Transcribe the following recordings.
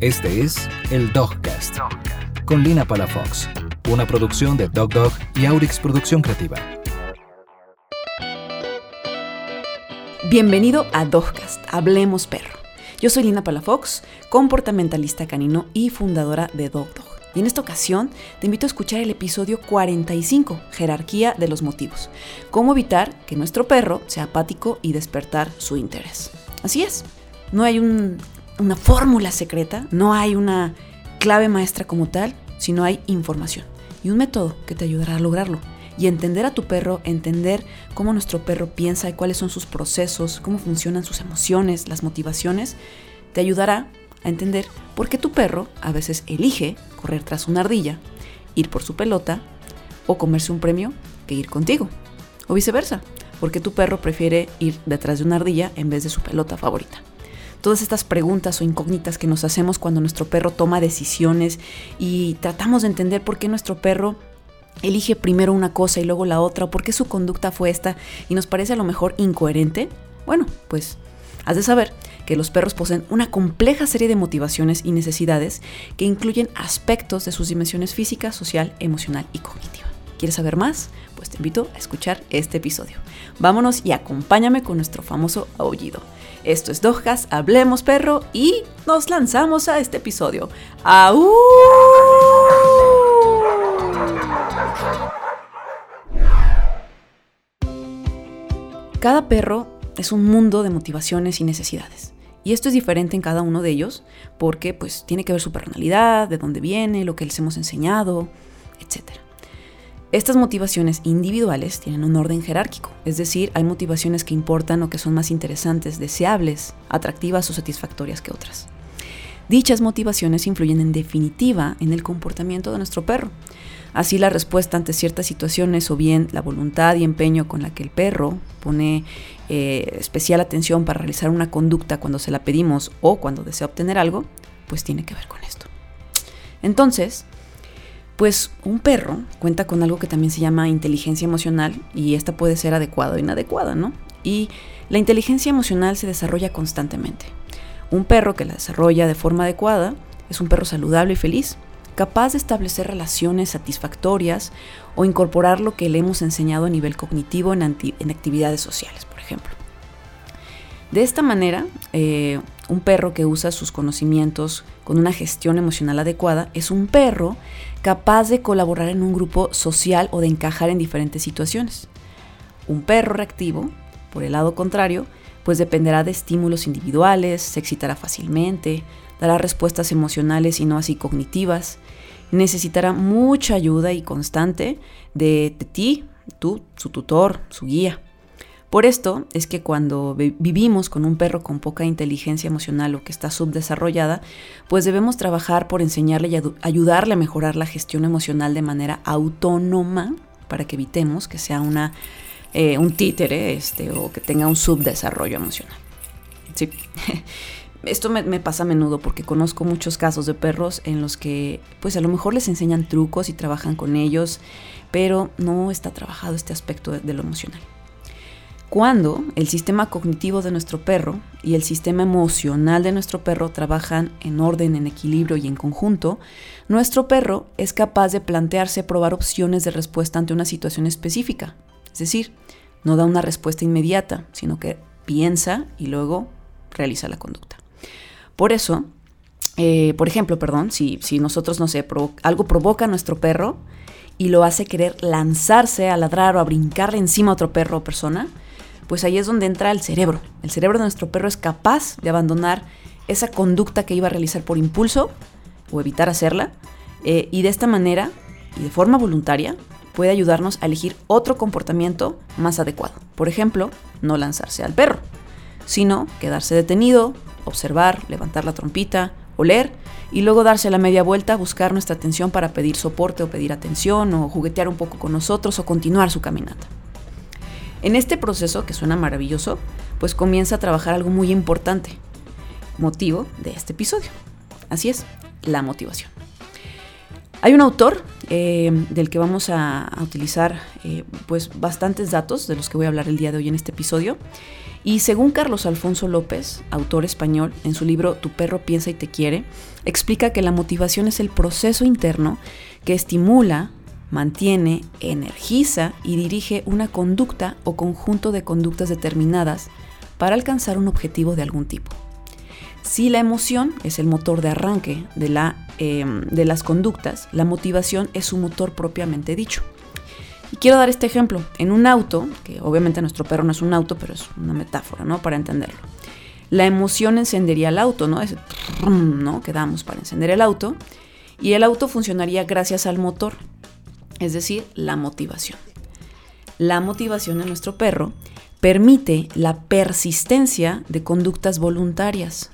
Este es el Dogcast, con Lina Palafox, una producción de Dog Dog y Aurix Producción Creativa. Bienvenido a Dogcast, Hablemos Perro. Yo soy Lina Palafox, comportamentalista canino y fundadora de Dog Dog. Y en esta ocasión te invito a escuchar el episodio 45, Jerarquía de los Motivos. Cómo evitar que nuestro perro sea apático y despertar su interés. Así es, no hay una fórmula secreta, no hay una clave maestra como tal, sino hay información y un método que te ayudará a lograrlo. Y entender a tu perro, entender cómo nuestro perro piensa y cuáles son sus procesos, cómo funcionan sus emociones, las motivaciones, te ayudará a entender por qué tu perro a veces elige correr tras una ardilla, ir por su pelota o comerse un premio que ir contigo. O viceversa, porque tu perro prefiere ir detrás de una ardilla en vez de su pelota favorita. Todas estas preguntas o incógnitas que nos hacemos cuando nuestro perro toma decisiones y tratamos de entender por qué nuestro perro elige primero una cosa y luego la otra, o por qué su conducta fue esta y nos parece a lo mejor incoherente, bueno, pues has de saber que los perros poseen una compleja serie de motivaciones y necesidades que incluyen aspectos de sus dimensiones física, social, emocional y cognitiva. ¿Quieres saber más? Pues te invito a escuchar este episodio. Vámonos y acompáñame con nuestro famoso aullido. Esto es Dojas, hablemos perro y nos lanzamos a este episodio. Cada perro es un mundo de motivaciones y necesidades. Y esto es diferente en cada uno de ellos porque pues tiene que ver su personalidad, de dónde viene, lo que les hemos enseñado, etc. Estas motivaciones individuales tienen un orden jerárquico, es decir, hay motivaciones que importan o que son más interesantes, deseables, atractivas o satisfactorias que otras. Dichas motivaciones influyen en definitiva en el comportamiento de nuestro perro. Así la respuesta ante ciertas situaciones o bien la voluntad y empeño con la que el perro pone eh, especial atención para realizar una conducta cuando se la pedimos o cuando desea obtener algo, pues tiene que ver con esto. Entonces, pues un perro cuenta con algo que también se llama inteligencia emocional y esta puede ser adecuada o inadecuada, ¿no? Y la inteligencia emocional se desarrolla constantemente. Un perro que la desarrolla de forma adecuada es un perro saludable y feliz, capaz de establecer relaciones satisfactorias o incorporar lo que le hemos enseñado a nivel cognitivo en, actividades sociales, por ejemplo. De esta manera, eh, un perro que usa sus conocimientos con una gestión emocional adecuada es un perro capaz de colaborar en un grupo social o de encajar en diferentes situaciones. Un perro reactivo, por el lado contrario, pues dependerá de estímulos individuales, se excitará fácilmente, dará respuestas emocionales y no así cognitivas, necesitará mucha ayuda y constante de, ti, tú, su tutor, su guía. Por esto es que cuando vivimos con un perro con poca inteligencia emocional o que está subdesarrollada, pues debemos trabajar por enseñarle y ayudarle a mejorar la gestión emocional de manera autónoma para que evitemos que sea una, eh, un títere este, o que tenga un subdesarrollo emocional. Sí. esto me, pasa a menudo porque conozco muchos casos de perros en los que pues a lo mejor les enseñan trucos y trabajan con ellos, pero no está trabajado este aspecto de, lo emocional. Cuando el sistema cognitivo de nuestro perro y el sistema emocional de nuestro perro trabajan en orden, en equilibrio y en conjunto, nuestro perro es capaz de plantearse probar opciones de respuesta ante una situación específica. Es decir, no da una respuesta inmediata, sino que piensa y luego realiza la conducta. Por eso, eh, por ejemplo, perdón, si, si nosotros, no sé, algo provoca a nuestro perro y lo hace querer lanzarse a ladrar o a brincarle encima a otro perro o persona, pues ahí es donde entra el cerebro. El cerebro de nuestro perro es capaz de abandonar esa conducta que iba a realizar por impulso o evitar hacerla, eh, y de esta manera, y de forma voluntaria, puede ayudarnos a elegir otro comportamiento más adecuado. Por ejemplo, no lanzarse al perro, sino quedarse detenido, observar, levantar la trompita, oler y luego darse la media vuelta, buscar nuestra atención para pedir soporte o pedir atención o juguetear un poco con nosotros o continuar su caminata. En este proceso, que suena maravilloso, pues comienza a trabajar algo muy importante, motivo de este episodio. Así es, la motivación. Hay un autor eh, del que vamos a, utilizar eh, pues bastantes datos de los que voy a hablar el día de hoy en este episodio Y según Carlos Alfonso López, autor español, en su libro Tu perro piensa y te quiere, explica que la motivación es el proceso interno que estimula, mantiene, energiza y dirige una conducta o conjunto de conductas determinadas para alcanzar un objetivo de algún tipo. Si la emoción es el motor de arranque de, la, em, de las conductas, la motivación es su motor propiamente dicho. Y quiero dar este ejemplo. En un auto, que obviamente nuestro perro no es un auto, pero es una metáfora, ¿no? Para entenderlo. La emoción encendería el auto, ¿no? Ese ¿no? que damos para encender el auto. Y el auto funcionaría gracias al motor, es decir, la motivación. La motivación de nuestro perro permite la persistencia de conductas voluntarias,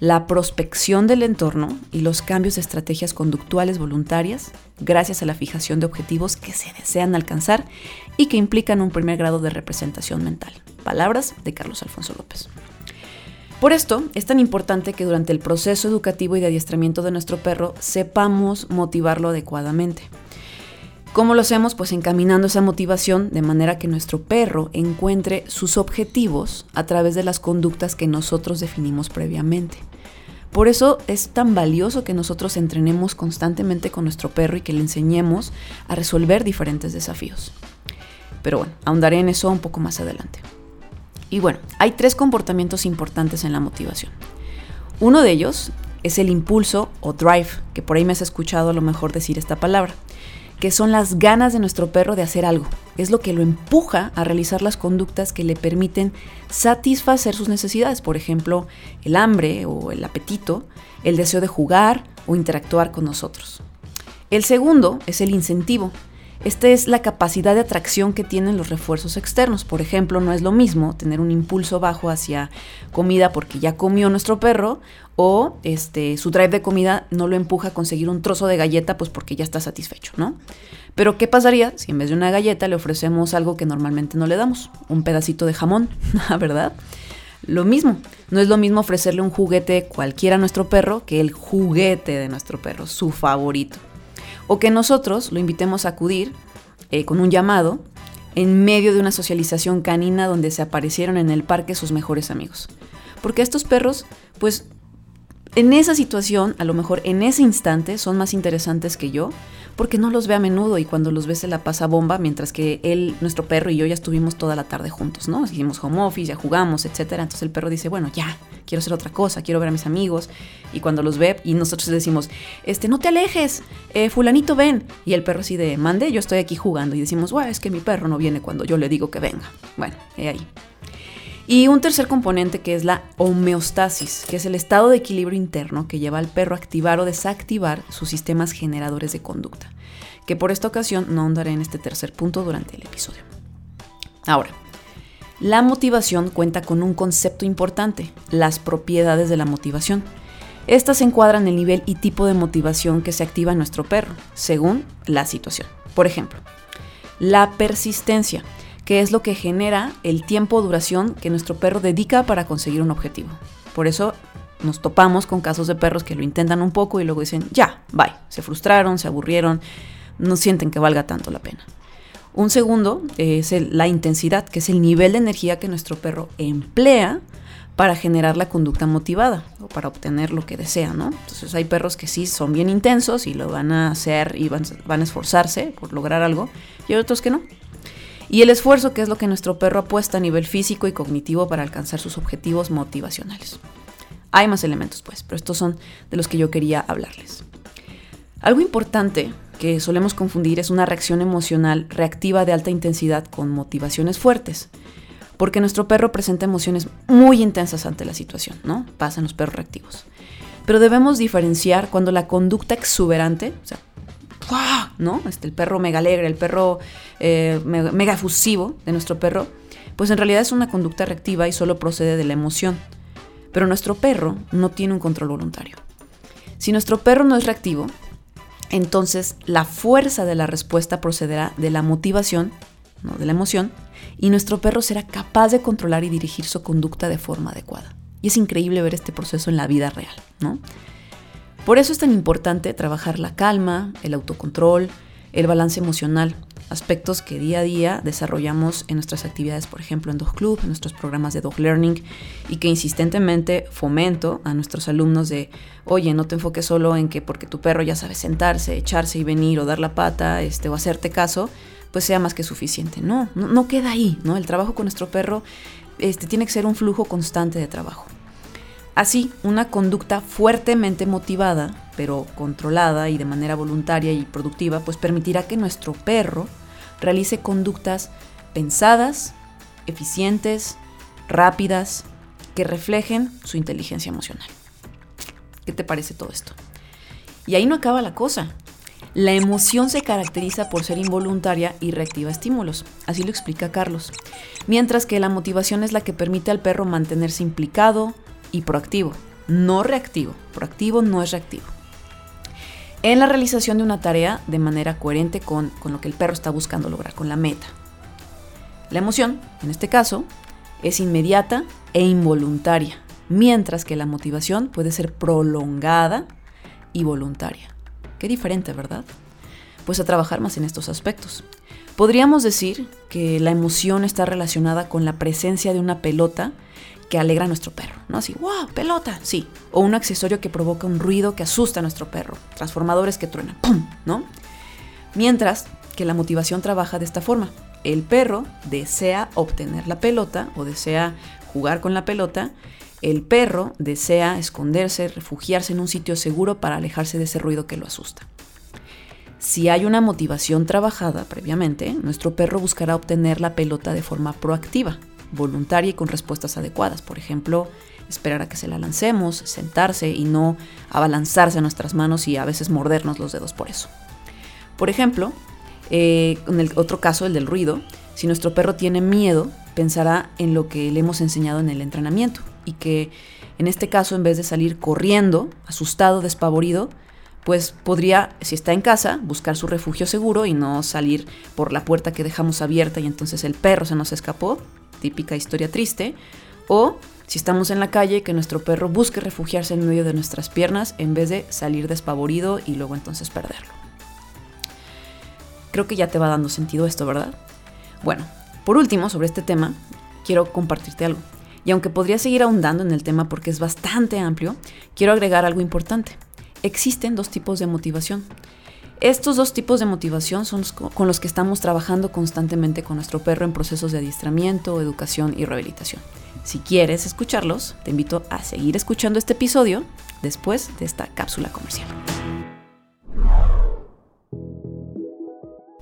la prospección del entorno y los cambios de estrategias conductuales voluntarias gracias a la fijación de objetivos que se desean alcanzar y que implican un primer grado de representación mental. Palabras de Carlos Alfonso López. Por esto es tan importante que durante el proceso educativo y de adiestramiento de nuestro perro sepamos motivarlo adecuadamente. ¿Cómo lo hacemos? Pues encaminando esa motivación de manera que nuestro perro encuentre sus objetivos a través de las conductas que nosotros definimos previamente. Por eso es tan valioso que nosotros entrenemos constantemente con nuestro perro y que le enseñemos a resolver diferentes desafíos. Pero bueno, ahondaré en eso un poco más adelante. Y bueno, hay tres comportamientos importantes en la motivación. Uno de ellos es el impulso o drive, que por ahí me has escuchado a lo mejor decir esta palabra que son las ganas de nuestro perro de hacer algo. Es lo que lo empuja a realizar las conductas que le permiten satisfacer sus necesidades, por ejemplo, el hambre o el apetito, el deseo de jugar o interactuar con nosotros. El segundo es el incentivo, esta es la capacidad de atracción que tienen los refuerzos externos. Por ejemplo, no es lo mismo tener un impulso bajo hacia comida porque ya comió nuestro perro o este, su drive de comida no lo empuja a conseguir un trozo de galleta pues porque ya está satisfecho, ¿no? Pero ¿qué pasaría si en vez de una galleta le ofrecemos algo que normalmente no le damos? Un pedacito de jamón, ¿verdad? Lo mismo, no es lo mismo ofrecerle un juguete cualquiera a nuestro perro que el juguete de nuestro perro, su favorito o que nosotros lo invitemos a acudir eh, con un llamado en medio de una socialización canina donde se aparecieron en el parque sus mejores amigos. Porque estos perros, pues en esa situación, a lo mejor en ese instante, son más interesantes que yo, porque no los ve a menudo y cuando los ve se la pasa bomba, mientras que él, nuestro perro y yo ya estuvimos toda la tarde juntos, ¿no? Hicimos home office, ya jugamos, etcétera. Entonces el perro dice, bueno, ya, quiero hacer otra cosa, quiero ver a mis amigos. Y cuando los ve, y nosotros decimos, este, no te alejes, eh, fulanito ven. Y el perro así de, mande, yo estoy aquí jugando. Y decimos, bueno, es que mi perro no viene cuando yo le digo que venga. Bueno, ahí. Y un tercer componente que es la homeostasis, que es el estado de equilibrio interno que lleva al perro a activar o desactivar sus sistemas generadores de conducta, que por esta ocasión no andaré en este tercer punto durante el episodio. Ahora, la motivación cuenta con un concepto importante, las propiedades de la motivación. Estas encuadran el nivel y tipo de motivación que se activa en nuestro perro, según la situación. Por ejemplo, la persistencia, que es lo que genera el tiempo o duración que nuestro perro dedica para conseguir un objetivo. Por eso nos topamos con casos de perros que lo intentan un poco y luego dicen, ya, bye, se frustraron, se aburrieron, no sienten que valga tanto la pena. Un segundo es la intensidad, que es el nivel de energía que nuestro perro emplea para generar la conducta motivada o para obtener lo que desea, ¿no? Entonces hay perros que sí son bien intensos y lo van a hacer y van, van a esforzarse por lograr algo y hay otros que no. Y el esfuerzo, que es lo que nuestro perro apuesta a nivel físico y cognitivo para alcanzar sus objetivos motivacionales. Hay más elementos, pues, pero estos son de los que yo quería hablarles. Algo importante que solemos confundir es una reacción emocional reactiva de alta intensidad con motivaciones fuertes, porque nuestro perro presenta emociones muy intensas ante la situación, ¿no? Pasan los perros reactivos. Pero debemos diferenciar cuando la conducta exuberante, o sea, ¿no? Este, el perro mega alegre, el perro eh, mega efusivo de nuestro perro, pues en realidad es una conducta reactiva y solo procede de la emoción. Pero nuestro perro no tiene un control voluntario. Si nuestro perro no es reactivo, entonces la fuerza de la respuesta procederá de la motivación, no de la emoción, y nuestro perro será capaz de controlar y dirigir su conducta de forma adecuada. Y es increíble ver este proceso en la vida real, ¿no? Por eso es tan importante trabajar la calma, el autocontrol, el balance emocional, aspectos que día a día desarrollamos en nuestras actividades, por ejemplo, en Dog Club, en nuestros programas de Dog Learning, y que insistentemente fomento a nuestros alumnos de, oye, no te enfoques solo en que porque tu perro ya sabe sentarse, echarse y venir o dar la pata este, o hacerte caso, pues sea más que suficiente. No, no, queda ahí, ¿no? El trabajo con nuestro perro este, tiene que ser un flujo constante de trabajo. Así, una conducta fuertemente motivada, pero controlada y de manera voluntaria y productiva, pues permitirá que nuestro perro realice conductas pensadas, eficientes, rápidas, que reflejen su inteligencia emocional. ¿Qué te parece todo esto? Y ahí no acaba la cosa. La emoción se caracteriza por ser involuntaria y reactiva estímulos, así lo explica Carlos, mientras que la motivación es la que permite al perro mantenerse implicado, y proactivo, no reactivo. Proactivo no es reactivo. En la realización de una tarea de manera coherente con, con lo que el perro está buscando lograr, con la meta. La emoción, en este caso, es inmediata e involuntaria, mientras que la motivación puede ser prolongada y voluntaria. Qué diferente, ¿verdad? Pues a trabajar más en estos aspectos. Podríamos decir que la emoción está relacionada con la presencia de una pelota que alegra a nuestro perro, ¿no? Así, wow, pelota, sí. O un accesorio que provoca un ruido que asusta a nuestro perro. Transformadores que truenan, ¡pum! ¿no? Mientras que la motivación trabaja de esta forma. El perro desea obtener la pelota o desea jugar con la pelota. El perro desea esconderse, refugiarse en un sitio seguro para alejarse de ese ruido que lo asusta. Si hay una motivación trabajada previamente, nuestro perro buscará obtener la pelota de forma proactiva, voluntaria y con respuestas adecuadas. Por ejemplo, esperar a que se la lancemos, sentarse y no abalanzarse a nuestras manos y a veces mordernos los dedos por eso. Por ejemplo, eh, en el otro caso, el del ruido, si nuestro perro tiene miedo, pensará en lo que le hemos enseñado en el entrenamiento y que en este caso, en vez de salir corriendo, asustado, despavorido, pues podría, si está en casa, buscar su refugio seguro y no salir por la puerta que dejamos abierta y entonces el perro se nos escapó, típica historia triste, o si estamos en la calle, que nuestro perro busque refugiarse en medio de nuestras piernas en vez de salir despavorido y luego entonces perderlo. Creo que ya te va dando sentido esto, ¿verdad? Bueno, por último, sobre este tema, quiero compartirte algo. Y aunque podría seguir ahondando en el tema porque es bastante amplio, quiero agregar algo importante. Existen dos tipos de motivación. Estos dos tipos de motivación son con los que estamos trabajando constantemente con nuestro perro en procesos de adiestramiento, educación y rehabilitación. Si quieres escucharlos, te invito a seguir escuchando este episodio después de esta cápsula comercial.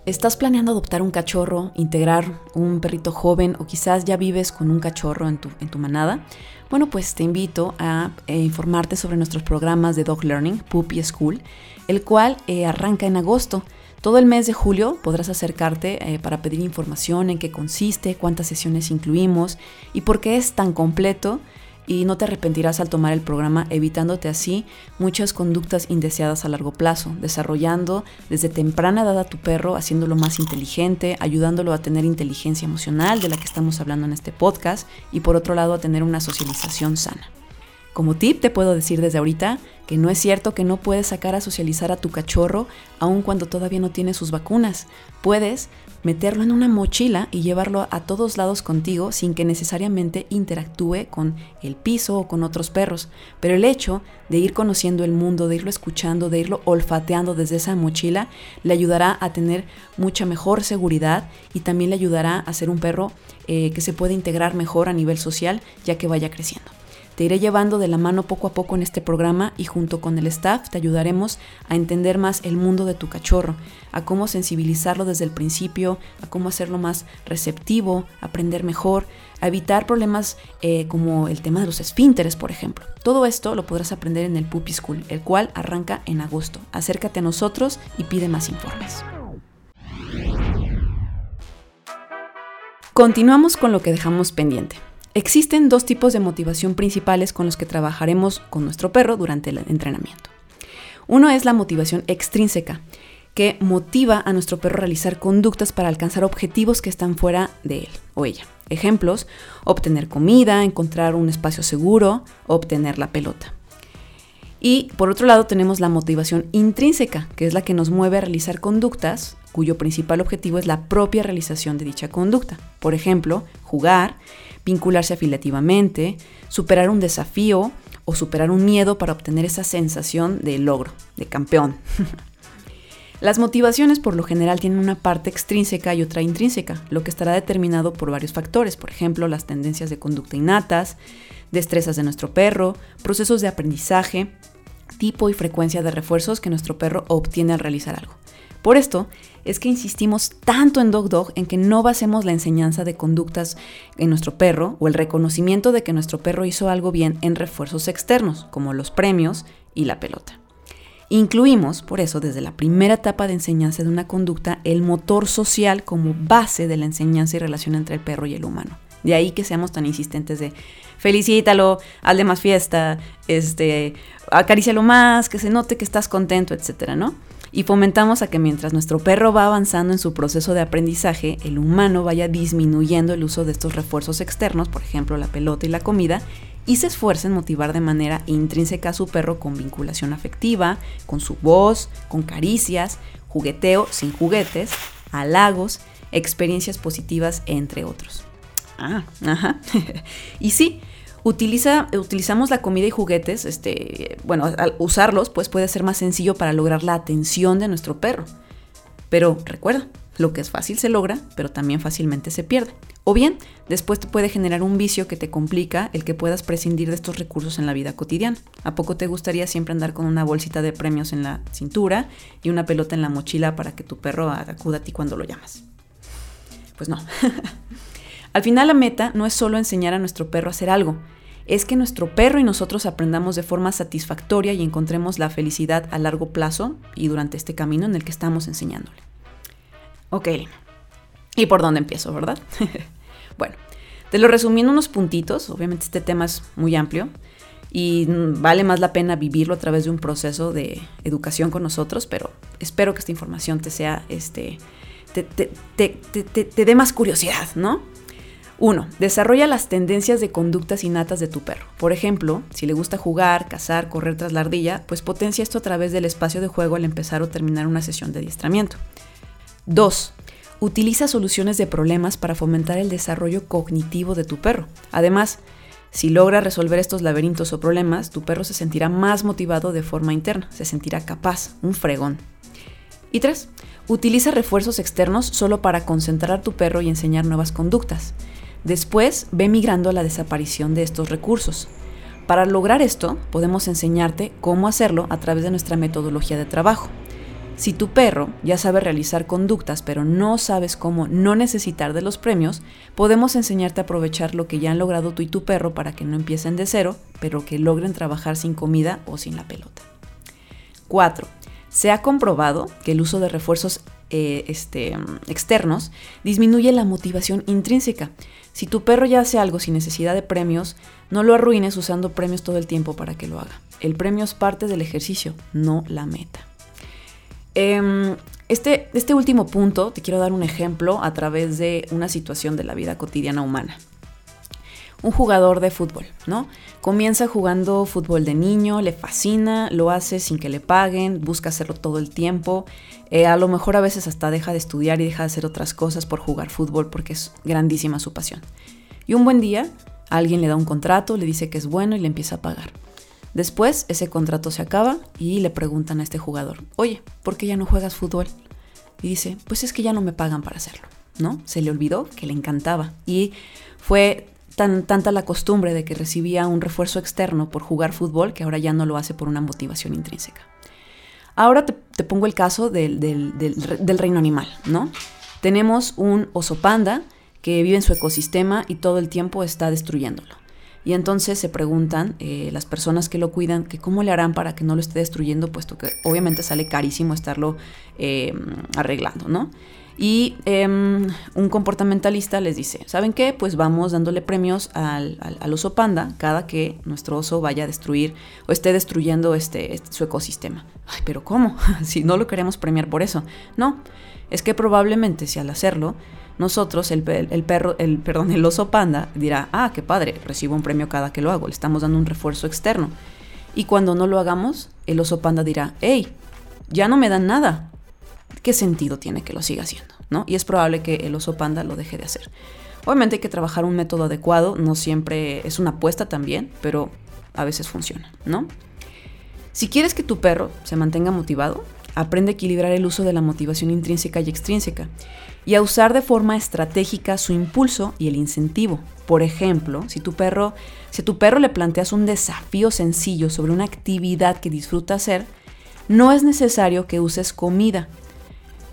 ¿Estás planeando adoptar un cachorro, integrar un perrito joven o quizás ya vives con un cachorro en tu, en tu manada? Bueno, pues te invito a eh, informarte sobre nuestros programas de Dog Learning, Puppy School, el cual eh, arranca en agosto. Todo el mes de julio podrás acercarte eh, para pedir información en qué consiste, cuántas sesiones incluimos y por qué es tan completo y no te arrepentirás al tomar el programa, evitándote así muchas conductas indeseadas a largo plazo, desarrollando desde temprana edad a tu perro, haciéndolo más inteligente, ayudándolo a tener inteligencia emocional de la que estamos hablando en este podcast y por otro lado a tener una socialización sana. Como tip te puedo decir desde ahorita que no es cierto que no puedes sacar a socializar a tu cachorro aun cuando todavía no tiene sus vacunas. Puedes meterlo en una mochila y llevarlo a todos lados contigo sin que necesariamente interactúe con el piso o con otros perros. Pero el hecho de ir conociendo el mundo, de irlo escuchando, de irlo olfateando desde esa mochila, le ayudará a tener mucha mejor seguridad y también le ayudará a ser un perro eh, que se puede integrar mejor a nivel social ya que vaya creciendo. Te iré llevando de la mano poco a poco en este programa y junto con el staff te ayudaremos a entender más el mundo de tu cachorro, a cómo sensibilizarlo desde el principio, a cómo hacerlo más receptivo, aprender mejor, a evitar problemas eh, como el tema de los esfínteres, por ejemplo. Todo esto lo podrás aprender en el Puppy School, el cual arranca en agosto. Acércate a nosotros y pide más informes. Continuamos con lo que dejamos pendiente. Existen dos tipos de motivación principales con los que trabajaremos con nuestro perro durante el entrenamiento. Uno es la motivación extrínseca, que motiva a nuestro perro a realizar conductas para alcanzar objetivos que están fuera de él o ella. Ejemplos, obtener comida, encontrar un espacio seguro, obtener la pelota. Y por otro lado tenemos la motivación intrínseca, que es la que nos mueve a realizar conductas cuyo principal objetivo es la propia realización de dicha conducta. Por ejemplo, jugar, vincularse afiliativamente, superar un desafío o superar un miedo para obtener esa sensación de logro, de campeón. Las motivaciones por lo general tienen una parte extrínseca y otra intrínseca, lo que estará determinado por varios factores, por ejemplo, las tendencias de conducta innatas, destrezas de nuestro perro, procesos de aprendizaje, tipo y frecuencia de refuerzos que nuestro perro obtiene al realizar algo. Por esto es que insistimos tanto en Dog Dog en que no basemos la enseñanza de conductas en nuestro perro o el reconocimiento de que nuestro perro hizo algo bien en refuerzos externos, como los premios y la pelota. Incluimos, por eso, desde la primera etapa de enseñanza de una conducta, el motor social como base de la enseñanza y relación entre el perro y el humano. De ahí que seamos tan insistentes de felicítalo, hazle más fiesta, este, acarícialo más, que se note que estás contento, etcétera, ¿no? Y fomentamos a que mientras nuestro perro va avanzando en su proceso de aprendizaje, el humano vaya disminuyendo el uso de estos refuerzos externos, por ejemplo la pelota y la comida, y se esfuerce en motivar de manera intrínseca a su perro con vinculación afectiva, con su voz, con caricias, jugueteo sin juguetes, halagos, experiencias positivas, entre otros. Ah, ajá. y sí, Utiliza, utilizamos la comida y juguetes, este, bueno, al usarlos, pues puede ser más sencillo para lograr la atención de nuestro perro. Pero recuerda, lo que es fácil se logra, pero también fácilmente se pierde. O bien, después te puede generar un vicio que te complica el que puedas prescindir de estos recursos en la vida cotidiana. ¿A poco te gustaría siempre andar con una bolsita de premios en la cintura y una pelota en la mochila para que tu perro acuda a ti cuando lo llamas? Pues no. Al final la meta no es solo enseñar a nuestro perro a hacer algo, es que nuestro perro y nosotros aprendamos de forma satisfactoria y encontremos la felicidad a largo plazo y durante este camino en el que estamos enseñándole. Ok, ¿y por dónde empiezo, verdad? bueno, te lo resumí en unos puntitos, obviamente este tema es muy amplio y vale más la pena vivirlo a través de un proceso de educación con nosotros, pero espero que esta información te sea, este, te, te dé más curiosidad, ¿no? 1. Desarrolla las tendencias de conductas innatas de tu perro. Por ejemplo, si le gusta jugar, cazar, correr tras la ardilla, pues potencia esto a través del espacio de juego al empezar o terminar una sesión de adiestramiento. 2. Utiliza soluciones de problemas para fomentar el desarrollo cognitivo de tu perro. Además, si logra resolver estos laberintos o problemas, tu perro se sentirá más motivado de forma interna, se sentirá capaz, un fregón. Y 3. Utiliza refuerzos externos solo para concentrar a tu perro y enseñar nuevas conductas. Después ve migrando a la desaparición de estos recursos. Para lograr esto, podemos enseñarte cómo hacerlo a través de nuestra metodología de trabajo. Si tu perro ya sabe realizar conductas pero no sabes cómo no necesitar de los premios, podemos enseñarte a aprovechar lo que ya han logrado tú y tu perro para que no empiecen de cero, pero que logren trabajar sin comida o sin la pelota. 4. Se ha comprobado que el uso de refuerzos eh, este, externos disminuye la motivación intrínseca. Si tu perro ya hace algo sin necesidad de premios, no lo arruines usando premios todo el tiempo para que lo haga. El premio es parte del ejercicio, no la meta. Em, este, este último punto te quiero dar un ejemplo a través de una situación de la vida cotidiana humana un jugador de fútbol, ¿no? Comienza jugando fútbol de niño, le fascina, lo hace sin que le paguen, busca hacerlo todo el tiempo, eh, a lo mejor a veces hasta deja de estudiar y deja de hacer otras cosas por jugar fútbol porque es grandísima su pasión. Y un buen día, alguien le da un contrato, le dice que es bueno y le empieza a pagar. Después ese contrato se acaba y le preguntan a este jugador, oye, ¿por qué ya no juegas fútbol? Y dice, pues es que ya no me pagan para hacerlo, ¿no? Se le olvidó que le encantaba y fue tanta la costumbre de que recibía un refuerzo externo por jugar fútbol que ahora ya no lo hace por una motivación intrínseca. Ahora te, pongo el caso del, reino animal, ¿no? Tenemos un oso panda que vive en su ecosistema y todo el tiempo está destruyéndolo. Y entonces se preguntan eh, las personas que lo cuidan que cómo le harán para que no lo esté destruyendo, puesto que obviamente sale carísimo estarlo eh, arreglando, ¿no? Y em, un comportamentalista les dice, ¿saben qué? Pues vamos dándole premios al, oso panda cada que nuestro oso vaya a destruir o esté destruyendo este, este, su ecosistema. Ay, pero ¿cómo? si no lo queremos premiar por eso. No, es que probablemente si al hacerlo, nosotros, el, el, perro, el, perdón, el oso panda dirá, ah, qué padre, recibo un premio cada que lo hago, le estamos dando un refuerzo externo. Y cuando no lo hagamos, el oso panda dirá, hey, ya no me dan nada. ¿Qué sentido tiene que lo siga haciendo? ¿no? Y es probable que el oso panda lo deje de hacer. Obviamente hay que trabajar un método adecuado, no siempre es una apuesta también, pero a veces funciona, ¿no? Si quieres que tu perro se mantenga motivado, aprende a equilibrar el uso de la motivación intrínseca y extrínseca y a usar de forma estratégica su impulso y el incentivo. Por ejemplo, si tu perro, si a tu perro le planteas un desafío sencillo sobre una actividad que disfruta hacer, no es necesario que uses comida.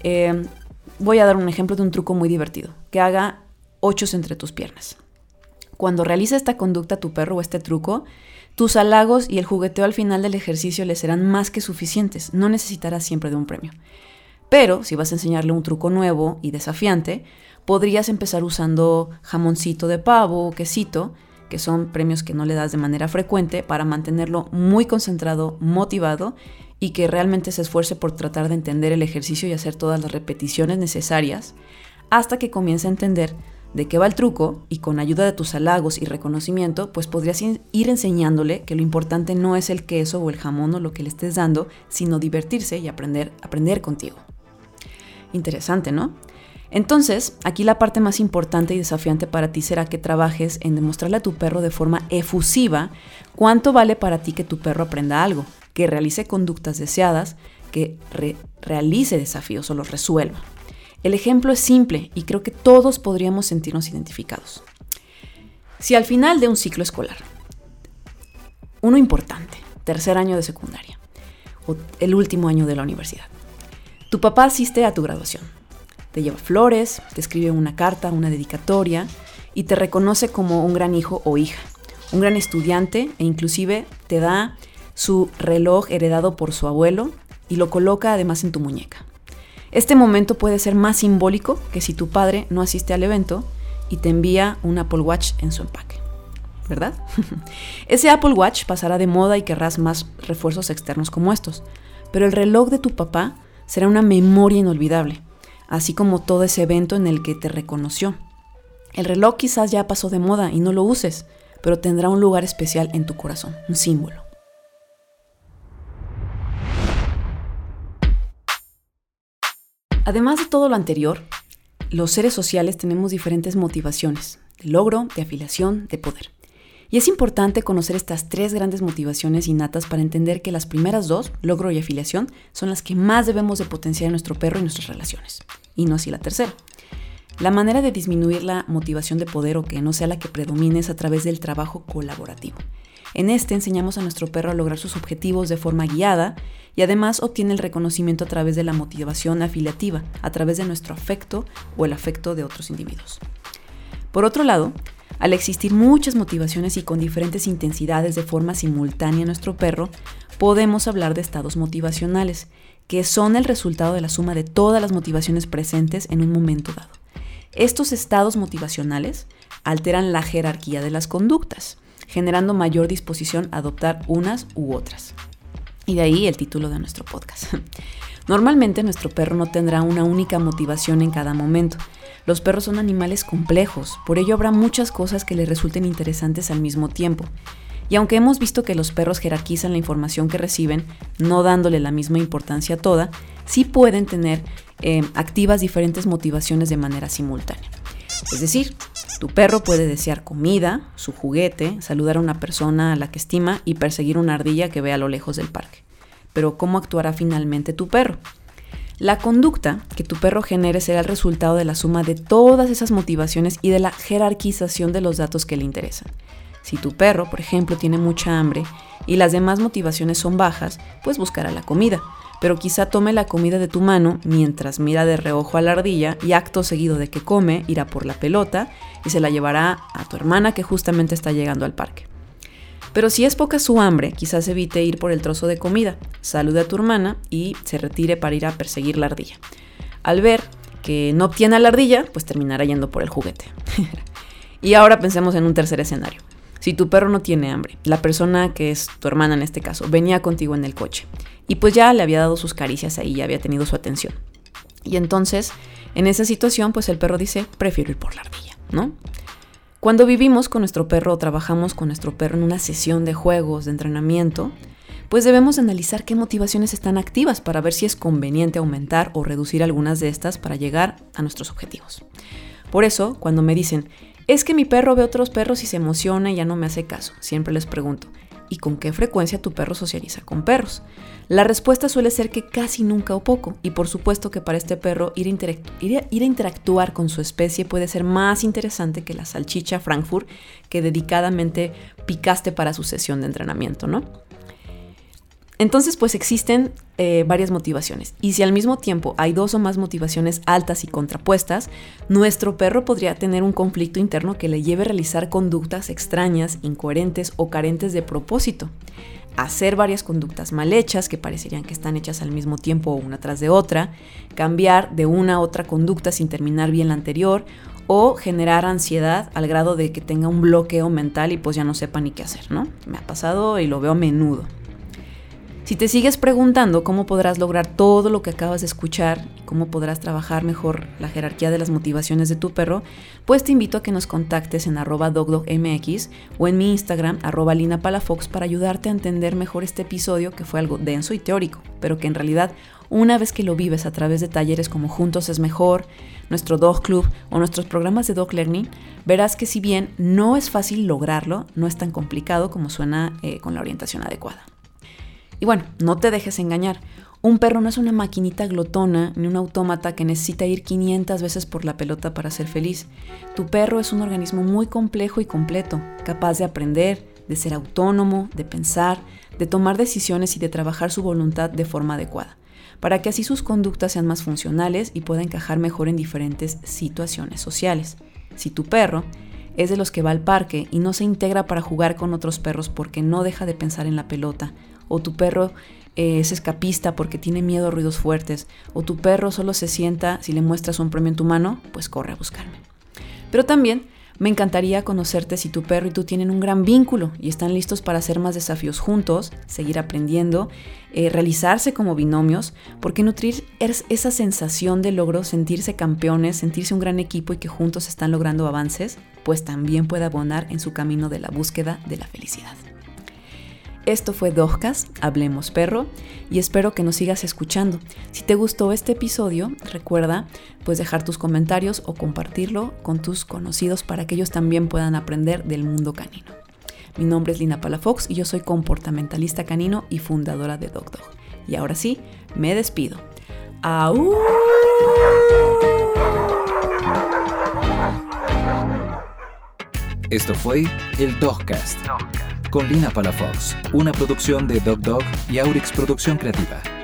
Eh, voy a dar un ejemplo de un truco muy divertido, que haga ochos entre tus piernas. Cuando realiza esta conducta tu perro o este truco, tus halagos y el jugueteo al final del ejercicio le serán más que suficientes, no necesitarás siempre de un premio. Pero si vas a enseñarle un truco nuevo y desafiante, podrías empezar usando jamoncito de pavo o quesito, que son premios que no le das de manera frecuente, para mantenerlo muy concentrado, motivado y que realmente se esfuerce por tratar de entender el ejercicio y hacer todas las repeticiones necesarias, hasta que comience a entender de qué va el truco y con ayuda de tus halagos y reconocimiento, pues podrías ir enseñándole que lo importante no es el queso o el jamón o lo que le estés dando, sino divertirse y aprender, aprender contigo. Interesante, ¿no? Entonces, aquí la parte más importante y desafiante para ti será que trabajes en demostrarle a tu perro de forma efusiva cuánto vale para ti que tu perro aprenda algo, que realice conductas deseadas, que realice desafíos o los resuelva. El ejemplo es simple y creo que todos podríamos sentirnos identificados. Si al final de un ciclo escolar, uno importante, tercer año de secundaria, o el último año de la universidad, tu papá asiste a tu graduación. Te lleva flores, te escribe una carta, una dedicatoria y te reconoce como un gran hijo o hija, un gran estudiante e inclusive te da su reloj heredado por su abuelo y lo coloca además en tu muñeca. Este momento puede ser más simbólico que si tu padre no asiste al evento y te envía un Apple Watch en su empaque. ¿Verdad? Ese Apple Watch pasará de moda y querrás más refuerzos externos como estos, pero el reloj de tu papá será una memoria inolvidable, así como todo ese evento en el que te reconoció. El reloj quizás ya pasó de moda y no lo uses, pero tendrá un lugar especial en tu corazón, un símbolo. Además de todo lo anterior, los seres sociales tenemos diferentes motivaciones, de logro, de afiliación, de poder. Y es importante conocer estas tres grandes motivaciones innatas para entender que las primeras dos, logro y afiliación, son las que más debemos de potenciar en nuestro perro y nuestras relaciones, y no así la tercera. La manera de disminuir la motivación de poder o que no sea la que predomine es a través del trabajo colaborativo. En este enseñamos a nuestro perro a lograr sus objetivos de forma guiada y además obtiene el reconocimiento a través de la motivación afiliativa, a través de nuestro afecto o el afecto de otros individuos. Por otro lado, al existir muchas motivaciones y con diferentes intensidades de forma simultánea en nuestro perro, podemos hablar de estados motivacionales, que son el resultado de la suma de todas las motivaciones presentes en un momento dado. Estos estados motivacionales alteran la jerarquía de las conductas, generando mayor disposición a adoptar unas u otras. Y de ahí el título de nuestro podcast. Normalmente nuestro perro no tendrá una única motivación en cada momento, los perros son animales complejos, por ello habrá muchas cosas que les resulten interesantes al mismo tiempo. Y aunque hemos visto que los perros jerarquizan la información que reciben, no dándole la misma importancia a toda, sí pueden tener eh, activas diferentes motivaciones de manera simultánea. Es decir, tu perro puede desear comida, su juguete, saludar a una persona a la que estima y perseguir una ardilla que ve a lo lejos del parque. Pero ¿cómo actuará finalmente tu perro? La conducta que tu perro genere será el resultado de la suma de todas esas motivaciones y de la jerarquización de los datos que le interesan. Si tu perro, por ejemplo, tiene mucha hambre y las demás motivaciones son bajas, pues buscará la comida, pero quizá tome la comida de tu mano mientras mira de reojo a la ardilla y acto seguido de que come irá por la pelota y se la llevará a tu hermana que justamente está llegando al parque. Pero si es poca su hambre, quizás evite ir por el trozo de comida, salude a tu hermana y se retire para ir a perseguir la ardilla. Al ver que no obtiene a la ardilla, pues terminará yendo por el juguete. y ahora pensemos en un tercer escenario. Si tu perro no tiene hambre, la persona que es tu hermana en este caso, venía contigo en el coche y pues ya le había dado sus caricias ahí, ya había tenido su atención. Y entonces, en esa situación, pues el perro dice, prefiero ir por la ardilla, ¿no? Cuando vivimos con nuestro perro o trabajamos con nuestro perro en una sesión de juegos, de entrenamiento, pues debemos analizar qué motivaciones están activas para ver si es conveniente aumentar o reducir algunas de estas para llegar a nuestros objetivos. Por eso, cuando me dicen, es que mi perro ve otros perros y se emociona y ya no me hace caso, siempre les pregunto, ¿y con qué frecuencia tu perro socializa con perros? La respuesta suele ser que casi nunca o poco, y por supuesto que para este perro ir a, interactuar con su especie puede ser más interesante que la salchicha Frankfurt que dedicadamente picaste para su sesión de entrenamiento, ¿no? Entonces, pues existen eh, varias motivaciones. Y si al mismo tiempo hay dos o más motivaciones altas y contrapuestas, nuestro perro podría tener un conflicto interno que le lleve a realizar conductas extrañas, incoherentes o carentes de propósito. Hacer varias conductas mal hechas que parecerían que están hechas al mismo tiempo una tras de otra, cambiar de una a otra conducta sin terminar bien la anterior o generar ansiedad al grado de que tenga un bloqueo mental y pues ya no sepa ni qué hacer, ¿no? Me ha pasado y lo veo a menudo. Si te sigues preguntando cómo podrás lograr todo lo que acabas de escuchar y cómo podrás trabajar mejor la jerarquía de las motivaciones de tu perro, pues te invito a que nos contactes en arroba dogdogmx o en mi Instagram arroba linapalafox para ayudarte a entender mejor este episodio que fue algo denso y teórico, pero que en realidad una vez que lo vives a través de talleres como Juntos es Mejor, nuestro Dog Club o nuestros programas de Dog Learning, verás que si bien no es fácil lograrlo, no es tan complicado como suena eh, con la orientación adecuada. Y bueno, no te dejes engañar. Un perro no es una maquinita glotona ni un autómata que necesita ir 500 veces por la pelota para ser feliz. Tu perro es un organismo muy complejo y completo, capaz de aprender, de ser autónomo, de pensar, de tomar decisiones y de trabajar su voluntad de forma adecuada, para que así sus conductas sean más funcionales y pueda encajar mejor en diferentes situaciones sociales. Si tu perro es de los que va al parque y no se integra para jugar con otros perros porque no deja de pensar en la pelota, o tu perro eh, es escapista porque tiene miedo a ruidos fuertes, o tu perro solo se sienta si le muestras un premio en tu mano, pues corre a buscarme. Pero también me encantaría conocerte si tu perro y tú tienen un gran vínculo y están listos para hacer más desafíos juntos, seguir aprendiendo, eh, realizarse como binomios, porque nutrir esa sensación de logro, sentirse campeones, sentirse un gran equipo y que juntos están logrando avances, pues también puede abonar en su camino de la búsqueda de la felicidad. Esto fue Dogcast, Hablemos Perro, y espero que nos sigas escuchando. Si te gustó este episodio, recuerda pues dejar tus comentarios o compartirlo con tus conocidos para que ellos también puedan aprender del mundo canino. Mi nombre es Lina Palafox y yo soy comportamentalista canino y fundadora de Dog Dog. Y ahora sí, me despido. ¡Au! Esto fue el Dogcast con Lina Palafox, una producción de Dog Dog y Aurix Producción Creativa.